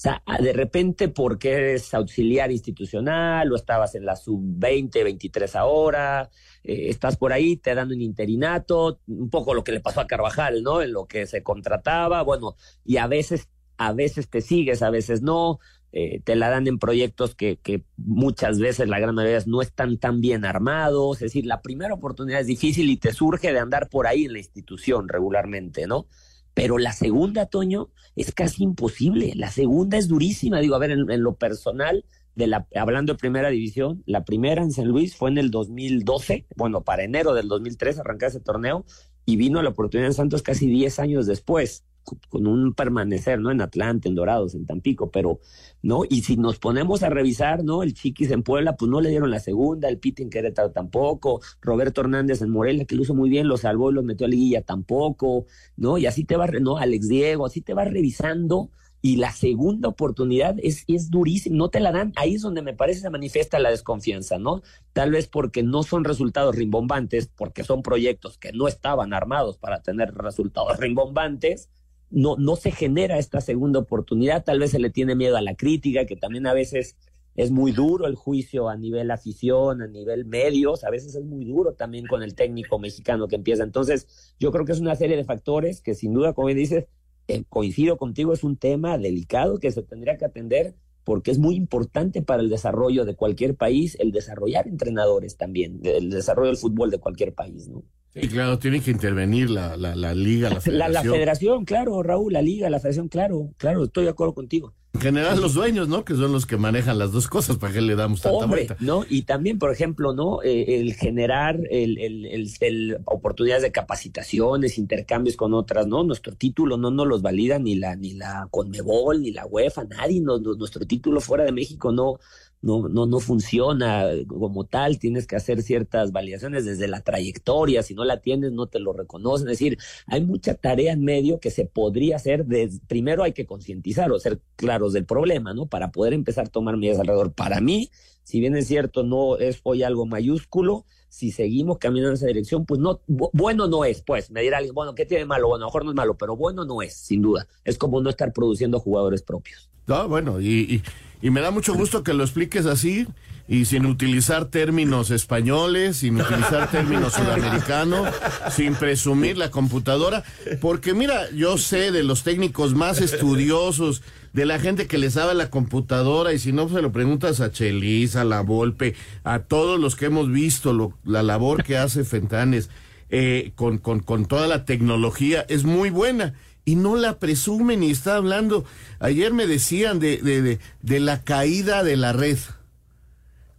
O sea, de repente, porque eres auxiliar institucional o estabas en la sub-20, 23 ahora, eh, estás por ahí, te dan un interinato, un poco lo que le pasó a Carvajal, ¿no? En lo que se contrataba, bueno, y a veces, a veces te sigues, a veces no. Eh, te la dan en proyectos que, que, muchas veces, la gran mayoría, no están tan bien armados. Es decir, la primera oportunidad es difícil y te surge de andar por ahí en la institución regularmente, ¿no? Pero la segunda, Toño, es casi imposible. La segunda es durísima. Digo, a ver, en, lo personal, de la, hablando de primera división, la primera en San Luis fue en el 2012, bueno, para enero del 2003 arrancar ese torneo y vino la oportunidad en Santos casi 10 años después. Con un permanecer, ¿no? En Atlanta, en Dorados, en Tampico, pero, ¿no? Y si nos ponemos a revisar, ¿no? El Chiquis en Puebla, pues no le dieron la segunda, el Piti en Querétaro tampoco, Roberto Hernández en Morelia, que lo hizo muy bien, lo salvó y lo metió a liguilla tampoco, ¿no? Y así te va, ¿no? Alex Diego, así te va revisando y la segunda oportunidad es, es durísima, no te la dan, ahí es donde me parece se manifiesta la desconfianza, ¿no? Tal vez porque no son resultados rimbombantes, porque son proyectos que no estaban armados para tener resultados rimbombantes, no, no se genera esta segunda oportunidad, tal vez se le tiene miedo a la crítica, que también a veces es muy duro el juicio a nivel afición, a nivel medios, a veces es muy duro también con el técnico mexicano que empieza. Entonces, yo creo que es una serie de factores que sin duda, como dices, eh, coincido contigo, es un tema delicado que se tendría que atender porque es muy importante para el desarrollo de cualquier país el desarrollar entrenadores también, el desarrollo del fútbol de cualquier país, ¿no? Sí, claro, tiene que intervenir la, la, la liga, la federación. <laughs> La, la, federación, claro, Raúl, la liga, la federación, claro, claro, estoy de acuerdo contigo. En general los dueños, ¿no? Que son los que manejan las dos cosas, ¿para qué le damos tanta Hombre, vuelta? ¿no? Y también, por ejemplo, ¿no? Eh, el generar el, el, el, el, oportunidades de capacitaciones, intercambios con otras, ¿no? Nuestro título no nos los valida ni la, ni la Conmebol, ni la UEFA, nadie, no, nuestro título fuera de México no, no, no, no funciona como tal, tienes que hacer ciertas validaciones desde la trayectoria, si no la tienes no te lo reconocen, es decir, hay mucha tarea en medio que se podría hacer, primero hay que concientizar o ser claros del problema, ¿no? Para poder empezar a tomar medidas alrededor. Para mí, si bien es cierto, no es hoy algo mayúsculo, si seguimos caminando en esa dirección, pues no, bueno no es, pues, me dirá alguien, bueno, ¿qué tiene malo? Bueno, a lo mejor no es malo, pero bueno no es, sin duda. Es como no estar produciendo jugadores propios. No, bueno, y, y, me da mucho gusto que lo expliques así y sin utilizar términos españoles, sin utilizar términos sudamericanos, sin presumir la computadora, porque mira, yo sé de los técnicos más estudiosos, de la gente que le sabe la computadora y si no se lo preguntas a Chelis, a La Volpe, a todos los que hemos visto lo, la labor que hace Fentanes eh, con toda la tecnología es muy buena y no la presumen y está hablando. Ayer me decían de, de, de, de la caída de la red.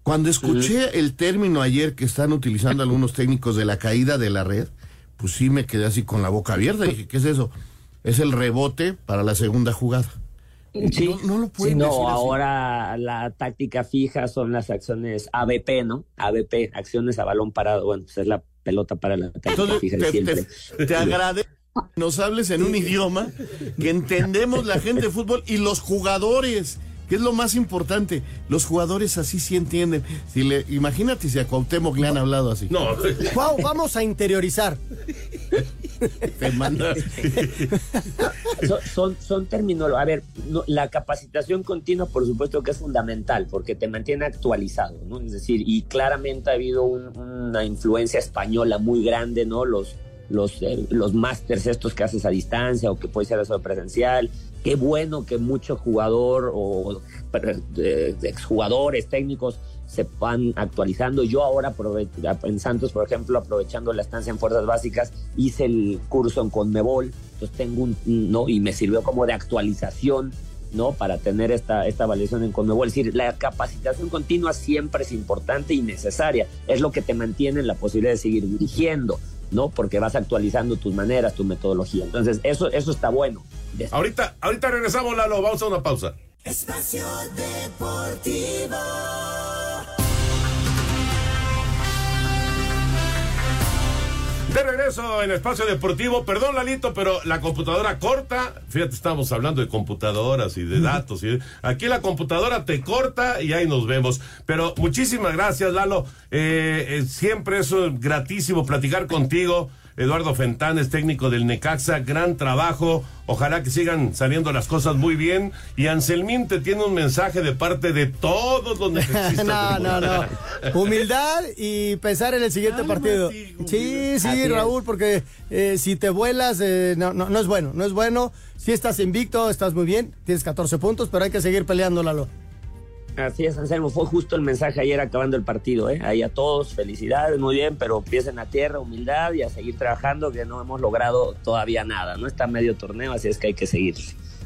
Cuando escuché el término ayer que están utilizando algunos técnicos de la caída de la red, pues sí me quedé así con la boca abierta. Dije, ¿qué es eso? Es el rebote para la segunda jugada. Sí, no, no, lo pueden sí, no, decir ahora la táctica fija son las acciones ABP, ¿no? ABP, acciones a balón parado. Bueno, pues es la pelota para la táctica Entonces, fija te, siempre. Te, te agradezco nos hables en un idioma que entendemos la gente de fútbol y los jugadores, que es lo más importante. Los jugadores así sí entienden. Si le, imagínate si a Cuauhtémoc le han hablado así. No. Wow, vamos a interiorizar. Te manda. son, son, son términos. A ver, no, la capacitación continua, por supuesto que es fundamental, porque te mantiene actualizado, ¿no? Es decir, y claramente ha habido un, una influencia española muy grande, ¿no? Los los, eh, los másters estos que haces a distancia o que puede ser eso presencial. Qué bueno que mucho jugador o eh, exjugadores técnicos se van actualizando. Yo ahora en Santos, por ejemplo, aprovechando la estancia en fuerzas básicas, hice el curso en Conmebol, entonces tengo un, ¿no? Y me sirvió como de actualización, ¿no? Para tener esta, esta validación en Conmebol. Es decir, la capacitación continua siempre es importante y necesaria. Es lo que te mantiene en la posibilidad de seguir dirigiendo. ¿No? Porque vas actualizando tus maneras, tu metodología. Entonces, eso, eso está bueno. Ahorita, ahorita regresamos, Lalo, vamos a una pausa. Espacio Deportivo. De regreso en Espacio Deportivo, perdón Lalito, pero la computadora corta, fíjate, estamos hablando de computadoras y de datos, y aquí la computadora te corta y ahí nos vemos. Pero muchísimas gracias Lalo, eh, eh, siempre es gratísimo platicar contigo. Eduardo Fentanes, técnico del Necaxa, gran trabajo. Ojalá que sigan saliendo las cosas muy bien. Y Anselmín te tiene un mensaje de parte de todos los <laughs> necesitas. no, no, no. Humildad y pensar en el siguiente Ay, partido. Sí, sí, Así Raúl, es. porque eh, si te vuelas, eh, no, no, no es bueno. No es bueno. Si estás invicto, estás muy bien. Tienes 14 puntos, pero hay que seguir peleando, Lalo. Así es, Anselmo, fue justo el mensaje ayer acabando el partido, ¿eh? Ahí a todos, felicidades, muy bien, pero empiecen a tierra, humildad y a seguir trabajando, que no hemos logrado todavía nada, ¿no? Está medio torneo, así es que hay que seguir.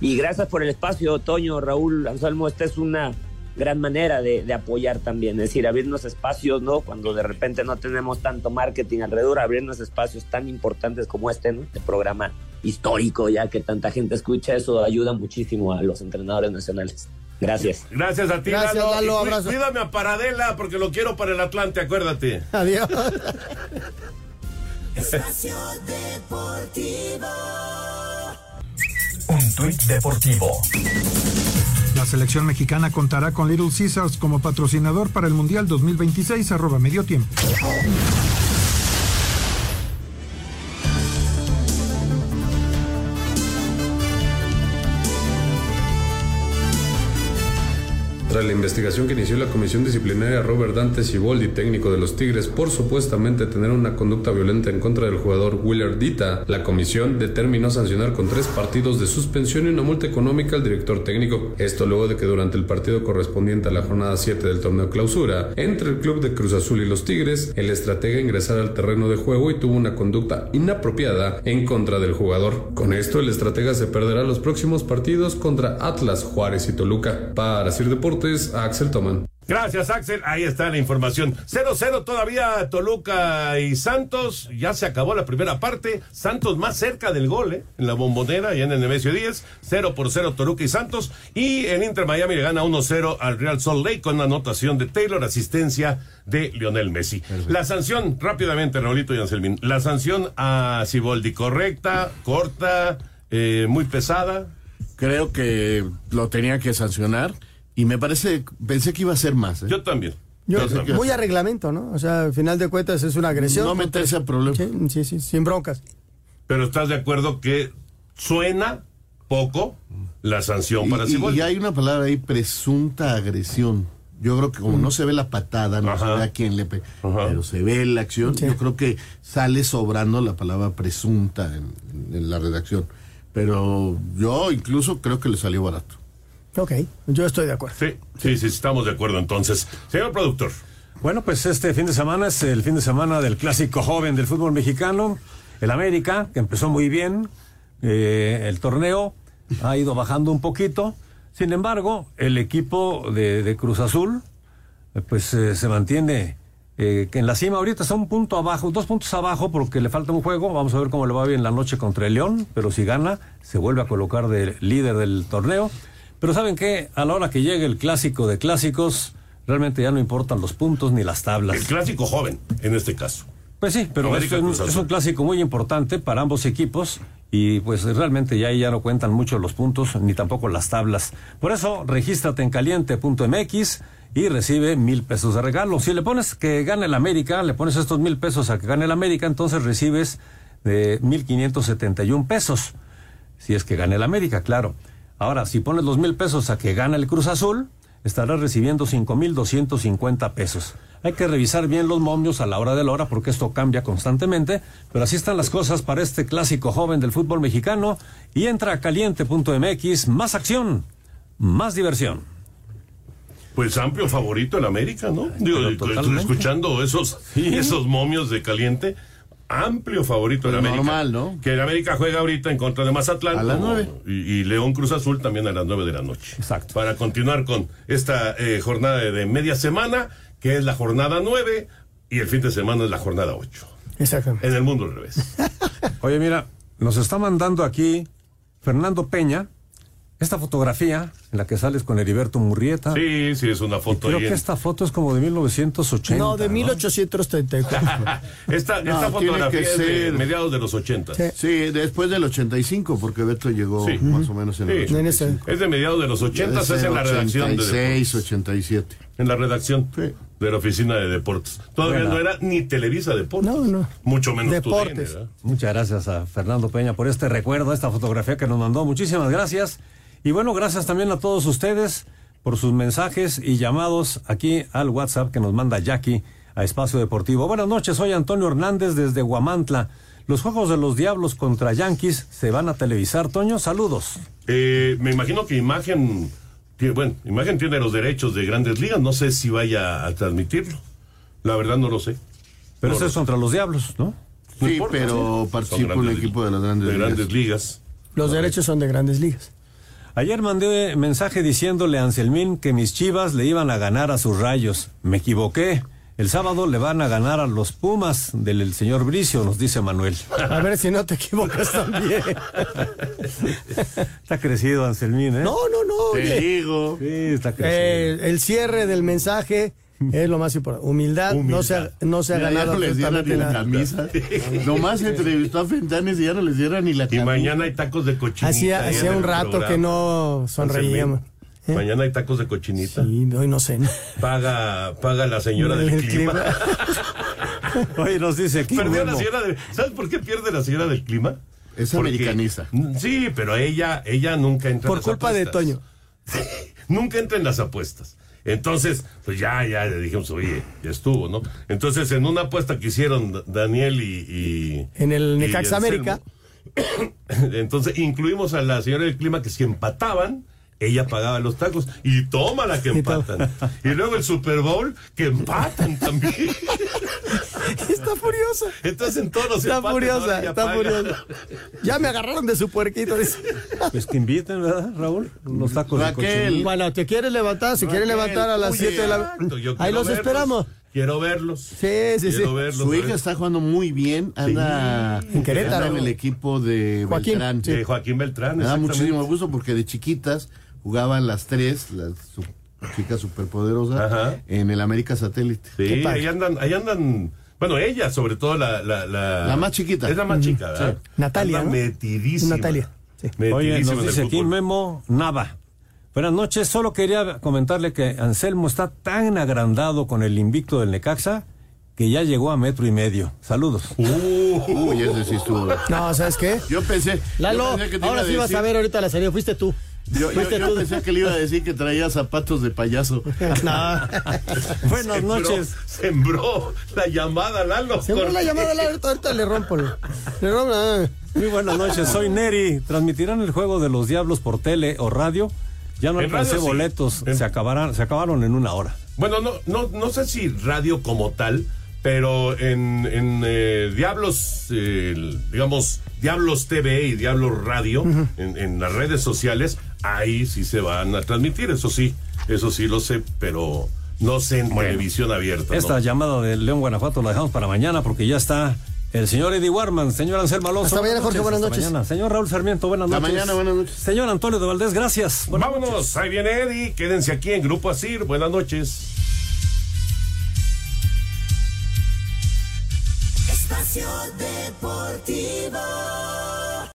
Y gracias por el espacio, Toño, Raúl, Anselmo, esta es una gran manera de, de, apoyar también, es decir, abrirnos espacios, ¿no? Cuando de repente no tenemos tanto marketing alrededor, abrirnos espacios tan importantes como este, ¿no? De programa histórico, ya que tanta gente escucha eso, ayuda muchísimo a los entrenadores nacionales. Gracias. Gracias a ti, Gracias, Lalo. Lalo, abrazo. Cuídame a Paradela porque lo quiero para el Atlante, acuérdate. Adiós. Espacio Deportivo. Un tuit deportivo. La selección mexicana contará con Little Caesars como patrocinador para el Mundial 2026, arroba medio tiempo. Tras la investigación que inició la comisión disciplinaria Robert Dante Siboldi, técnico de los Tigres, por supuestamente tener una conducta violenta en contra del jugador Willard Dita, la comisión determinó sancionar con tres partidos de suspensión y una multa económica al director técnico. Esto luego de que durante el partido correspondiente a la jornada 7 del torneo clausura, entre el club de Cruz Azul y los Tigres, el estratega ingresara al terreno de juego y tuvo una conducta inapropiada en contra del jugador. Con esto, el estratega se perderá los próximos partidos contra Atlas, Juárez y Toluca. Para Sir Deportes, Axel Toman. Gracias, Axel. Ahí está la información. 0-0 todavía Toluca y Santos. Ya se acabó la primera parte. Santos más cerca del gol, ¿eh? En la bombonera y en el Nemesio 10. 0 por 0 Toluca y Santos. Y el Inter Miami le gana 1-0 al Real Salt Lake con anotación de Taylor, asistencia de Lionel Messi. La sanción, rápidamente, Raulito y Anselmín. La sanción a Siboldi, correcta, corta, eh, muy pesada. Creo que lo tenía que sancionar y me parece, pensé que iba a ser más. ¿eh? Yo también. Yo- a muy a reglamento, ¿no? O sea, al final de cuentas es una agresión. No meterse a problemas. Sí, sí, sí, sin broncas. Pero estás de acuerdo que suena poco la sanción para Y, Siboldi. y hay una palabra ahí, presunta agresión. Yo creo que como no se ve la patada, no se ve a quién le pe pero se ve la acción, yo creo que sale sobrando la palabra presunta en, en la redacción. Pero yo incluso creo que le salió barato. Ok, yo estoy de acuerdo. Sí, sí, sí, estamos de acuerdo entonces. Señor productor. Bueno, pues este fin de semana es el fin de semana del clásico joven del fútbol mexicano, el América, que empezó muy bien, eh, el torneo ha ido bajando un poquito, sin embargo, el equipo de, de Cruz Azul, eh, pues eh, se mantiene eh, que en la cima ahorita está un punto abajo, dos puntos abajo porque le falta un juego, vamos a ver cómo le va bien la noche contra el León, pero si gana, se vuelve a colocar de líder del torneo. Pero ¿saben qué? A la hora que llegue el clásico de clásicos, realmente ya no importan los puntos ni las tablas. El clásico joven, en este caso. Pues sí, pero es un, es un clásico muy importante para ambos equipos y pues realmente ya ahí ya no cuentan mucho los puntos ni tampoco las tablas. Por eso, regístrate en caliente.mx y recibe mil pesos de regalo. Si le pones que gane el América, le pones estos mil pesos a que gane el América, entonces recibes de mil quinientos setenta y un pesos. Si es que gane el América, claro. Ahora, si pones los mil pesos a que gane el Cruz Azul, estarás recibiendo cinco mil doscientos cincuenta pesos. Hay que revisar bien los momios a la hora de la hora porque esto cambia constantemente, pero así están las cosas para este clásico joven del fútbol mexicano y entra a caliente.mx, más acción, más diversión. Pues amplio favorito el América, ¿no? Digo, escuchando esos, esos momios de caliente. Amplio favorito el Pues América. normal, ¿no? Que el América juega ahorita en contra de Mazatlán. A las nueve. Y, y León Cruz Azul también a las nueve de la noche. Exacto. Para continuar con esta eh, jornada de, de media semana, que es la jornada nueve, y el fin de semana es la jornada ocho. Exactamente. En el mundo al revés. <laughs> Oye, mira, nos está mandando aquí Fernando Peña esta fotografía en la que sales con Heriberto Murrieta. Sí, sí, es una foto Creo ahí que en- esta foto es como de 1980. No, de 1834. <laughs> Esta, No, esta fotografía que es de mediados de los 80. Sí, después del 85, porque Beto llegó Sí. más o menos en el Sí. 85. Es de mediados de los 80, Debe es ser en la redacción de 86, deportes. 87. En la redacción Sí. de la oficina de deportes. Todavía Buena. no era ni Televisa Deportes. No, no. Mucho menos Deportes. TUDN, ¿verdad? Muchas gracias a Fernando Peña por este recuerdo, esta fotografía que nos mandó. Muchísimas gracias. Y bueno, gracias también a todos ustedes por sus mensajes y llamados aquí al WhatsApp que nos manda Jackie a Espacio Deportivo. Buenas noches, soy Antonio Hernández desde Guamantla. Los Juegos de los Diablos contra Yankees se van a televisar, Toño. Saludos. Eh, me imagino que Imagen, tiene- bueno, Imagen tiene los derechos de Grandes Ligas. No sé si vaya a transmitirlo. La verdad no lo sé. Pero No eso es contra los Diablos, ¿no? No Sí, importa, pero Son participa un equipo de las grandes de ligas. grandes ligas. Los derechos son de grandes ligas. Ayer mandé mensaje diciéndole a Anselmín que mis chivas le iban a ganar a sus rayos. Me equivoqué. El sábado le van a ganar a los Pumas del el señor Bricio, nos dice Manuel. A ver si no te equivocas también. está crecido, Anselmín, ¿eh? No, no, no. Te oye. digo. Sí, está crecido. Eh, el cierre del mensaje <laughs> es lo más importante. Humildad, no se ha, no se ha Mira, ya ganado no les dieron ni la camisa. <laughs> Nomás entrevistó a Fentanes y ya no les dieron ni la Y camisa. mañana hay tacos de cochinita. Hacía, un rato programa. que no sonreíamos. ¿Eh? Mañana hay tacos de cochinita. Sí, hoy no sé. Paga, paga la señora del El clima. <laughs> Oye, nos dice aquí. Perdió la Memo. señora del- ¿Sabes por qué pierde la señora del clima? Es Porque- americanista. Sí, pero ella, ella nunca entra Por en las culpa de apuestas. Toño. Nunca entra en las apuestas. Entonces, pues ya, ya le dijimos, oye, ya estuvo, ¿no? Entonces, en una apuesta que hicieron Da- Daniel y. y- En el Necaxa América. <coughs> Entonces, incluimos a la señora del clima que si empataban, ella pagaba los tacos. Y toma la que empatan. Y luego el Super Bowl, que empatan también. <laughs> Está furiosa. Entonces, en todos los Está empates, furiosa, está paga. furiosa. Ya me agarraron de su puerquito. dice. Pues que inviten, ¿verdad, Raúl? Los tacos de Raquel. cochinita. Bueno, ¿te quieres levantar? Si quieres Raquel, levantar a las oye, 7 de la Ahí los verlos. esperamos. Quiero verlos. Sí, sí, sí. Quiero verlos. Su hija está jugando muy bien. Anda En Querétaro. anda en el equipo de Joaquín, Beltrán. De Joaquín Beltrán. Me da muchísimo gusto porque de chiquitas jugaban las tres, las su- chicas superpoderosas, Ajá. en el América Satélite. Sí, ahí andan, ahí andan. Bueno, ella, sobre todo la. La, la, La más chiquita. Es la más chica, ¿verdad? Natalia, Anda ¿no? metidísima. Natalia. Sí. Oye, Metidísima nos en el dice aquí. Memo Nava. Buenas noches, solo quería comentarle que Anselmo está tan agrandado con el invicto del Necaxa que ya llegó a metro y medio. Saludos. Uy, ese sí estuvo. No, ¿sabes qué? Yo pensé. Lalo, yo pensé que te ahora iba sí vas decir- a ver ahorita la serie. Fuiste tú. Yo, yo- Fuiste yo tú. pensé que le iba a decir que traía zapatos de payaso. No. <laughs> Buenas Sembró- noches. Sembró la llamada, Lalo. Se me la llamada, Lalo, ahorita, ahorita le rompo. Le rompo. ah. Muy buenas noches, soy Neri. ¿Transmitirán el juego de los diablos por tele o radio? Ya no En alcancé radio boletos, se, acabarán, se acabaron en una hora. Bueno, no, no, no sé si radio como tal, pero en, en eh, Diablos, eh, digamos, Diablos TV y Diablos Radio, en, en las redes sociales, ahí sí se van a transmitir, eso sí, eso sí lo sé, pero no sé en televisión abierta. ¿no? Esta llamada de León, Guanajuato la dejamos para mañana porque ya está el señor Eddie Warman, señor Anselmo Alonso. Hasta mañana, Jorge, buenas hasta noches. mañana. Señor Raúl Sarmiento, buenas Hasta noches. mañana, buenas noches. Señor Antonio de Valdés, gracias. Buenas Vámonos, ahí viene Eddie, quédense aquí en Grupo Asir, buenas noches. Espacio Deportivo.